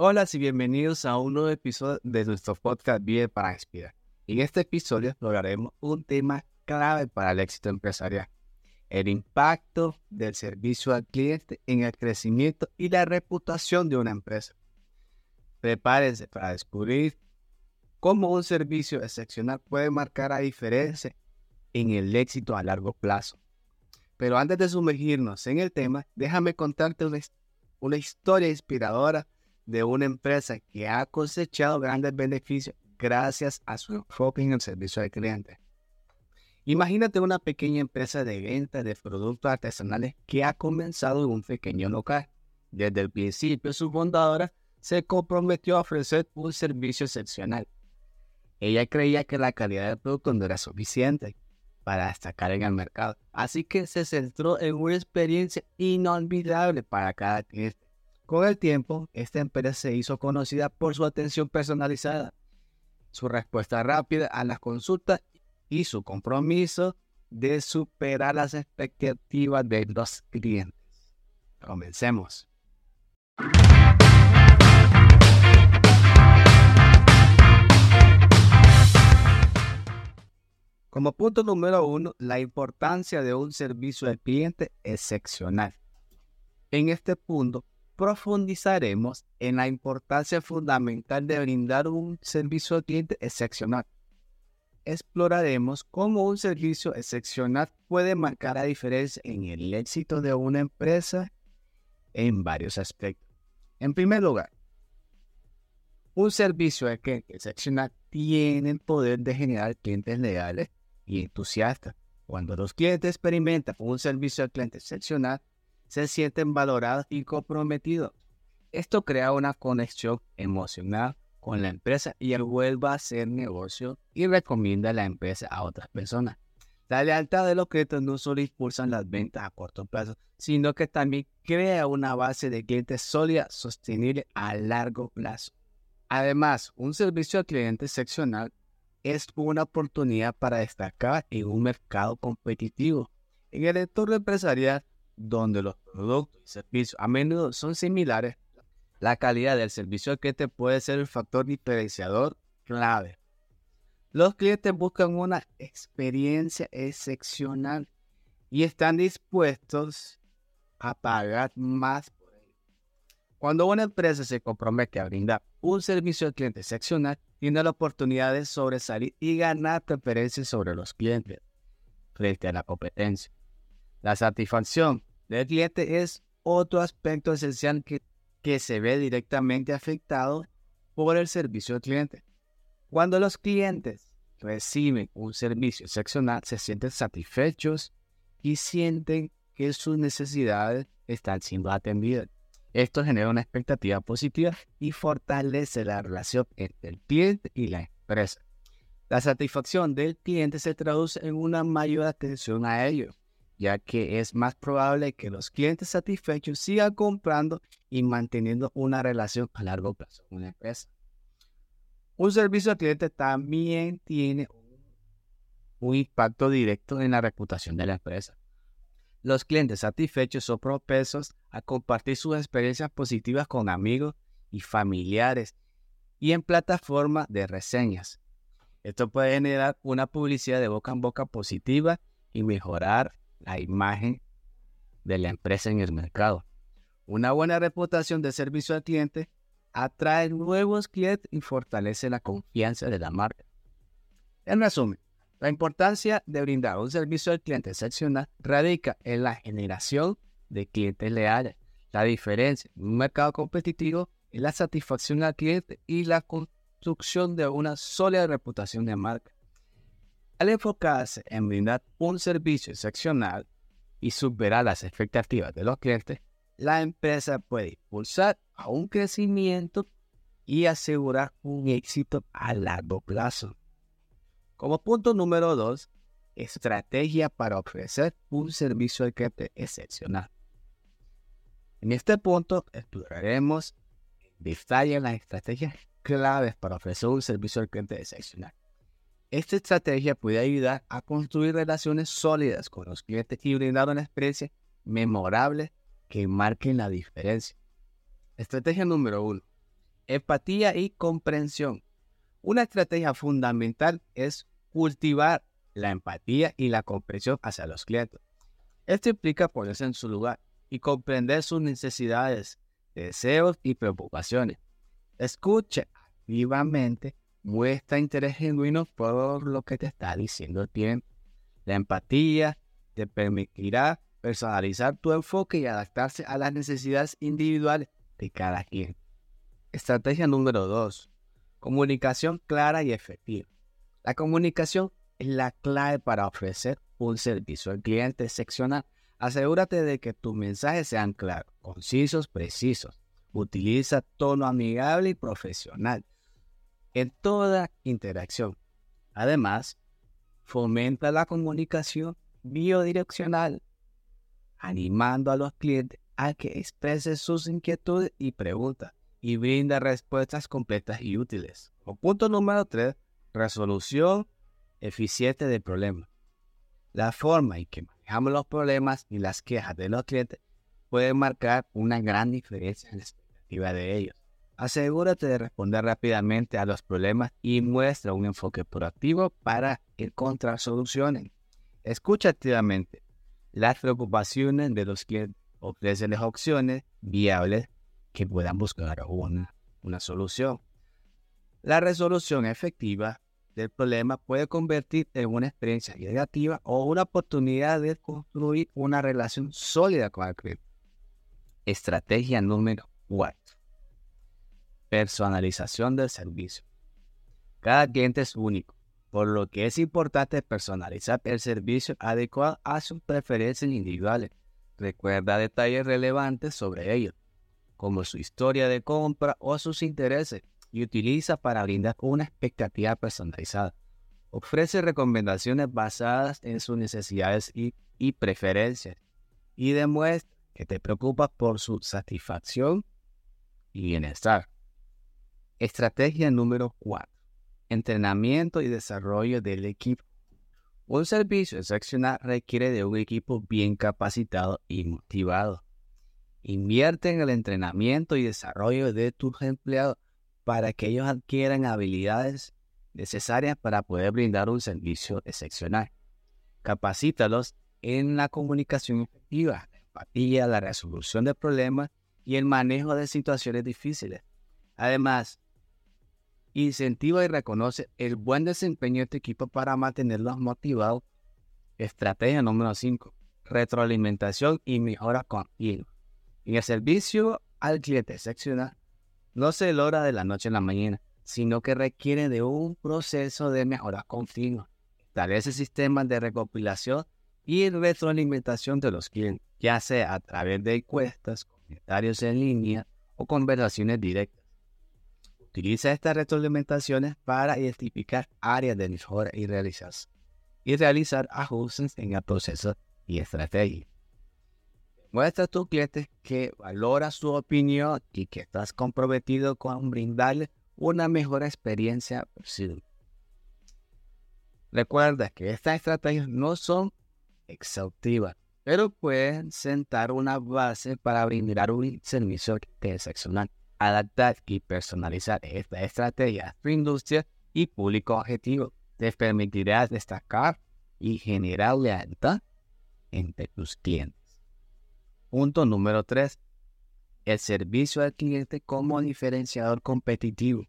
Hola y bienvenidos a un nuevo episodio de nuestro podcast Vive para Inspirar. En este episodio exploraremos un tema clave para el éxito empresarial, el impacto del servicio al cliente en el crecimiento y la reputación de una empresa. Prepárense para descubrir cómo un servicio excepcional puede marcar la diferencia en el éxito a largo plazo. Pero antes de sumergirnos en el tema, déjame contarte una, una historia inspiradora de una empresa que ha cosechado grandes beneficios gracias a su enfoque en el servicio al cliente. Imagínate una pequeña empresa de venta de productos artesanales que ha comenzado en un pequeño local. Desde el principio, su fundadora se comprometió a ofrecer un servicio excepcional. Ella creía que la calidad del producto no era suficiente para destacar en el mercado, así que se centró en una experiencia inolvidable para cada cliente. Con el tiempo, esta empresa se hizo conocida por su atención personalizada, su respuesta rápida a las consultas y su compromiso de superar las expectativas de los clientes. Comencemos. Como punto número uno, la importancia de un servicio al cliente excepcional. En este punto, profundizaremos en la importancia fundamental de brindar un servicio al cliente excepcional. Exploraremos cómo un servicio excepcional puede marcar la diferencia en el éxito de una empresa en varios aspectos. En primer lugar, un servicio cliente excepcional tiene el poder de generar clientes leales y entusiastas. Cuando los clientes experimentan un servicio al cliente excepcional, se sienten valorados y comprometidos. Esto crea una conexión emocional con la empresa y él vuelve a hacer negocio y recomienda la empresa a otras personas. La lealtad de los clientes no solo impulsa las ventas a corto plazo, sino que también crea una base de clientes sólida, sostenible a largo plazo. Además, un servicio al cliente excepcional es una oportunidad para destacar en un mercado competitivo. En el entorno empresarial, donde los productos y servicios a menudo son similares, la calidad del servicio al cliente puede ser el factor diferenciador clave. Los clientes buscan una experiencia excepcional y están dispuestos a pagar más por ello. Cuando una empresa se compromete a brindar un servicio al cliente excepcional, tiene la oportunidad de sobresalir y ganar preferencias sobre los clientes frente a la competencia. La satisfacción del cliente es otro aspecto esencial que, se ve directamente afectado por el servicio al cliente. Cuando los clientes reciben un servicio excepcional, se sienten satisfechos y sienten que sus necesidades están siendo atendidas. Esto genera una expectativa positiva y fortalece la relación entre el cliente y la empresa. La satisfacción del cliente se traduce en una mayor atención a ellos ya que es más probable que los clientes satisfechos sigan comprando y manteniendo una relación a largo plazo con la empresa. Un servicio al cliente también tiene un impacto directo en la reputación de la empresa. Los clientes satisfechos son propensos a compartir sus experiencias positivas con amigos y familiares y en plataformas de reseñas. Esto puede generar una publicidad de boca en boca positiva y mejorar la imagen de la empresa en el mercado. Una buena reputación de servicio al cliente atrae nuevos clientes y fortalece la confianza de la marca. En resumen, la importancia de brindar un servicio al cliente excepcional radica en la generación de clientes leales. La diferencia en un mercado competitivo es la satisfacción al cliente y la construcción de una sólida reputación de marca. Al enfocarse en brindar un servicio excepcional y superar las expectativas de los clientes, la empresa puede impulsar a un crecimiento y asegurar un éxito a largo plazo. Como punto número 2, estrategia para ofrecer un servicio al cliente excepcional. En este punto exploraremos en detalle las estrategias claves para ofrecer un servicio al cliente excepcional. Esta estrategia puede ayudar a construir relaciones sólidas con los clientes y brindar una experiencia memorable que marque la diferencia. Estrategia número uno. Empatía y comprensión. Una estrategia fundamental es cultivar la empatía y la comprensión hacia los clientes. Esto implica ponerse en su lugar y comprender sus necesidades, deseos y preocupaciones. Escuche activamente, muestra interés genuino por lo que te está diciendo el cliente. La empatía te permitirá personalizar tu enfoque y adaptarse a las necesidades individuales de cada quien. Estrategia número 2. Comunicación clara y efectiva. La comunicación es la clave para ofrecer un servicio al cliente excepcional. Asegúrate de que tus mensajes sean claros, concisos, precisos. Utiliza tono amigable y profesional en toda interacción. Además, fomenta la comunicación biodireccional, animando a los clientes a que expresen sus inquietudes y preguntas y brinda respuestas completas y útiles. Punto número 3, resolución eficiente de problemas. La forma en que manejamos los problemas y las quejas de los clientes puede marcar una gran diferencia en la expectativa de ellos. Asegúrate de responder rápidamente a los problemas y muestra un enfoque proactivo para encontrar soluciones. Escucha activamente las preocupaciones de los clientes. Ofréceles opciones viables que puedan buscar una, una solución. La resolución efectiva del problema puede convertir en una experiencia negativa o una oportunidad de construir una relación sólida con el cliente. Estrategia número 4. Personalización del servicio. Cada cliente es único, por lo que es importante personalizar el servicio adecuado a sus preferencias individuales. Recuerda detalles relevantes sobre ellos, como su historia de compra o sus intereses y utiliza para brindar una expectativa personalizada. Ofrece recomendaciones basadas en sus necesidades y, preferencias y demuestra que te preocupas por su satisfacción y bienestar. Estrategia número 4. Entrenamiento y desarrollo del equipo. Un servicio excepcional requiere de un equipo bien capacitado y motivado. Invierte en el entrenamiento y desarrollo de tus empleados para que ellos adquieran habilidades necesarias para poder brindar un servicio excepcional. Capacítalos en la comunicación efectiva, la empatía, la resolución de problemas y el manejo de situaciones difíciles. Además, incentiva y reconoce el buen desempeño de tu equipo para mantenerlos motivados. Estrategia número 5. Retroalimentación y mejora continua. En el servicio al cliente excepcional, no se logra de la noche a la mañana, sino que requiere de un proceso de mejora continua. Establece sistemas de recopilación y retroalimentación de los clientes, ya sea a través de encuestas, comentarios en línea o conversaciones directas. Utiliza estas retroalimentaciones para identificar áreas de mejora y realizar, y realizar ajustes en el proceso y estrategia. Muestra a tus clientes que valoras su opinión y que estás comprometido con brindarle una mejor experiencia posible. Recuerda que estas estrategias no son exhaustivas, pero pueden sentar una base para brindar un servicio excepcional. Adaptar y personalizar esta estrategia a tu industria y público objetivo te permitirá destacar y generar lealtad entre tus clientes. Punto número 3. El servicio al cliente como diferenciador competitivo.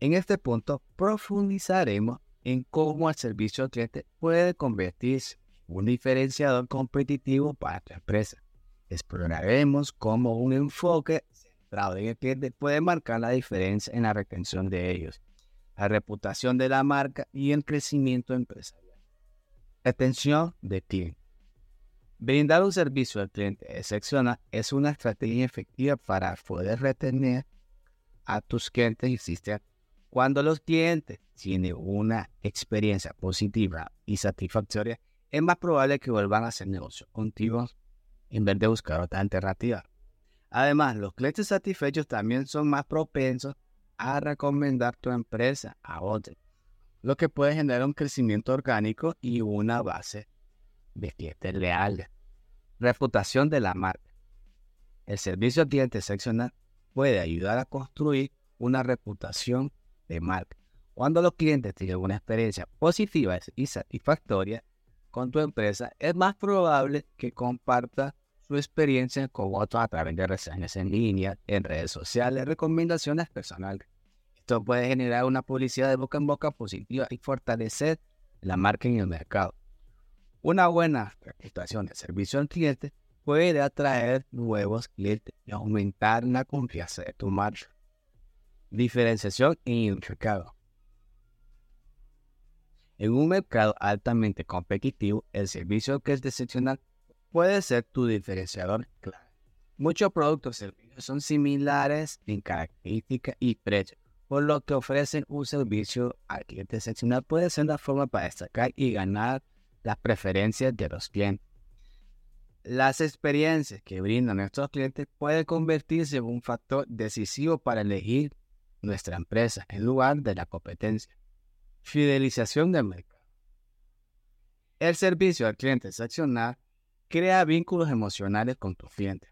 En este punto profundizaremos en cómo el servicio al cliente puede convertirse en un diferenciador competitivo para tu empresa. Exploraremos cómo un enfoque centrado en el cliente puede marcar la diferencia en la retención de ellos, la reputación de la marca y el crecimiento empresarial. Retención de cliente. Brindar un servicio al cliente excepcional es una estrategia efectiva para poder retener a tus clientes existentes. Cuando los clientes tienen una experiencia positiva y satisfactoria, es más probable que vuelvan a hacer negocio contigo en vez de buscar otra alternativa. Además, los clientes satisfechos también son más propensos a recomendar tu empresa a otros, lo que puede generar un crecimiento orgánico y una base de clientes leales. Reputación de la marca. El servicio al cliente excepcional puede ayudar a construir una reputación de marca. Cuando los clientes tienen una experiencia positiva y satisfactoria con tu empresa, es más probable que comparta su experiencia con otros a través de reseñas en línea, en redes sociales, recomendaciones personales. Esto puede generar una publicidad de boca en boca positiva y fortalecer la marca en el mercado. Una buena reputación de servicio al cliente puede atraer nuevos clientes y aumentar la confianza de tu marca. Diferenciación en el mercado. En un mercado altamente competitivo, el servicio que es excepcional puede ser tu diferenciador clave. Muchos productos y servicios son similares en características y precio, por lo que ofrecen un servicio al cliente excepcional puede ser la forma para destacar y ganar las preferencias de los clientes. Las experiencias que brindan nuestros clientes pueden convertirse en un factor decisivo para elegir nuestra empresa en lugar de la competencia. Fidelización del mercado. El servicio al cliente excepcional crea vínculos emocionales con tus clientes.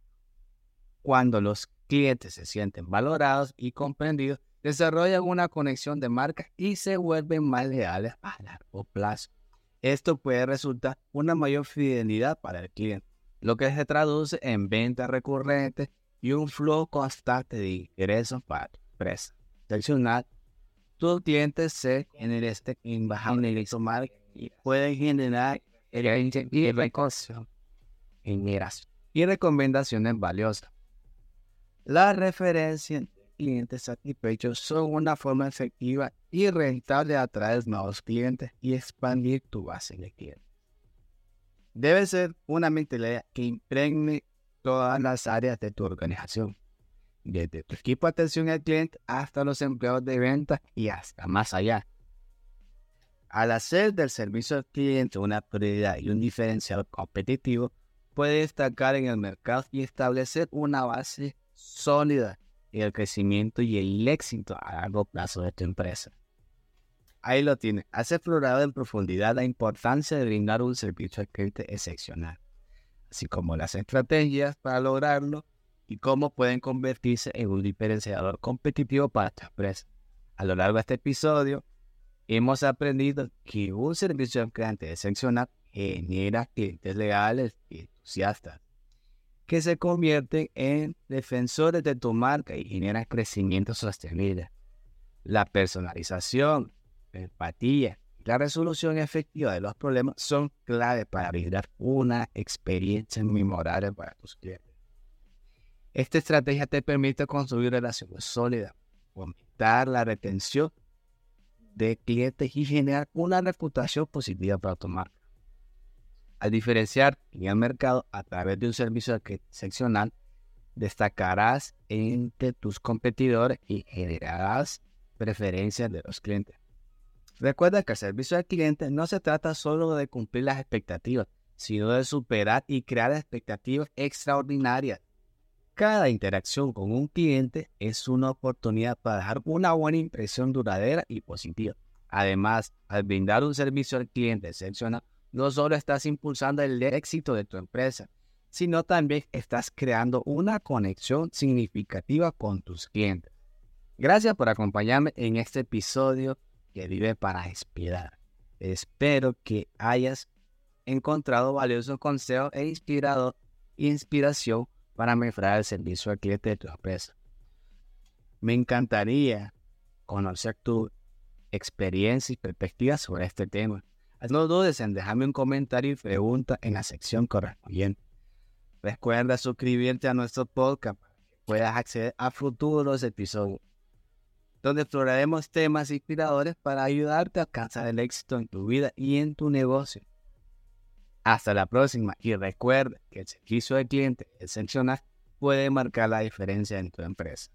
Cuando los clientes se sienten valorados y comprendidos, desarrollan una conexión de marca y se vuelven más leales a largo plazo. Esto puede resultar una mayor fidelidad para el cliente lo que se traduce en ventas recurrentes y un flujo constante de ingresos para tu empresa. Seleccionar tus clientes se en este ingreso y pueden generar y recomendaciones valiosas. Las referencias de clientes satisfechos son una forma efectiva y rentable de atraer nuevos clientes y expandir tu base de clientes. Debe ser una mentalidad que impregne todas las áreas de tu organización, desde tu equipo de atención al cliente hasta los empleados de venta y hasta más allá. Al hacer del servicio al cliente una prioridad y un diferencial competitivo, puede destacar en el mercado y establecer una base sólida en el crecimiento y el éxito a largo plazo de tu empresa. Ahí lo tiene. Has explorado en profundidad la importancia de brindar un servicio al cliente excepcional, así como las estrategias para lograrlo y cómo pueden convertirse en un diferenciador competitivo para tu empresa. A lo largo de este episodio, hemos aprendido que un servicio al cliente excepcional genera clientes legales y entusiastas, que se convierten en defensores de tu marca y generan crecimiento sostenible. La personalización empatía y la resolución efectiva de los problemas son clave para brindar una experiencia memorable para tus clientes. Esta estrategia te permite construir relaciones sólidas, aumentar la retención de clientes y generar una reputación positiva para tu marca. Al diferenciar en el mercado a través de un servicio excepcional, destacarás entre tus competidores y generarás preferencias de los clientes. Recuerda que el servicio al cliente no se trata solo de cumplir las expectativas, sino de superar y crear expectativas extraordinarias. Cada interacción con un cliente es una oportunidad para dejar una buena impresión duradera y positiva. Además, al brindar un servicio al cliente excepcional, no solo estás impulsando el éxito de tu empresa, sino también estás creando una conexión significativa con tus clientes. Gracias por acompañarme en este episodio que vive para inspirar. Espero que hayas encontrado valiosos consejos e inspiración para mejorar el servicio al cliente de tu empresa. Me encantaría conocer tu experiencia y perspectiva sobre este tema. No dudes en dejarme un comentario y pregunta en la sección correspondiente. Recuerda suscribirte a nuestro podcast para que puedas acceder a futuros episodios donde exploraremos temas inspiradores para ayudarte a alcanzar el éxito en tu vida y en tu negocio. Hasta la próxima y recuerda que el servicio del cliente excepcional puede marcar la diferencia en tu empresa.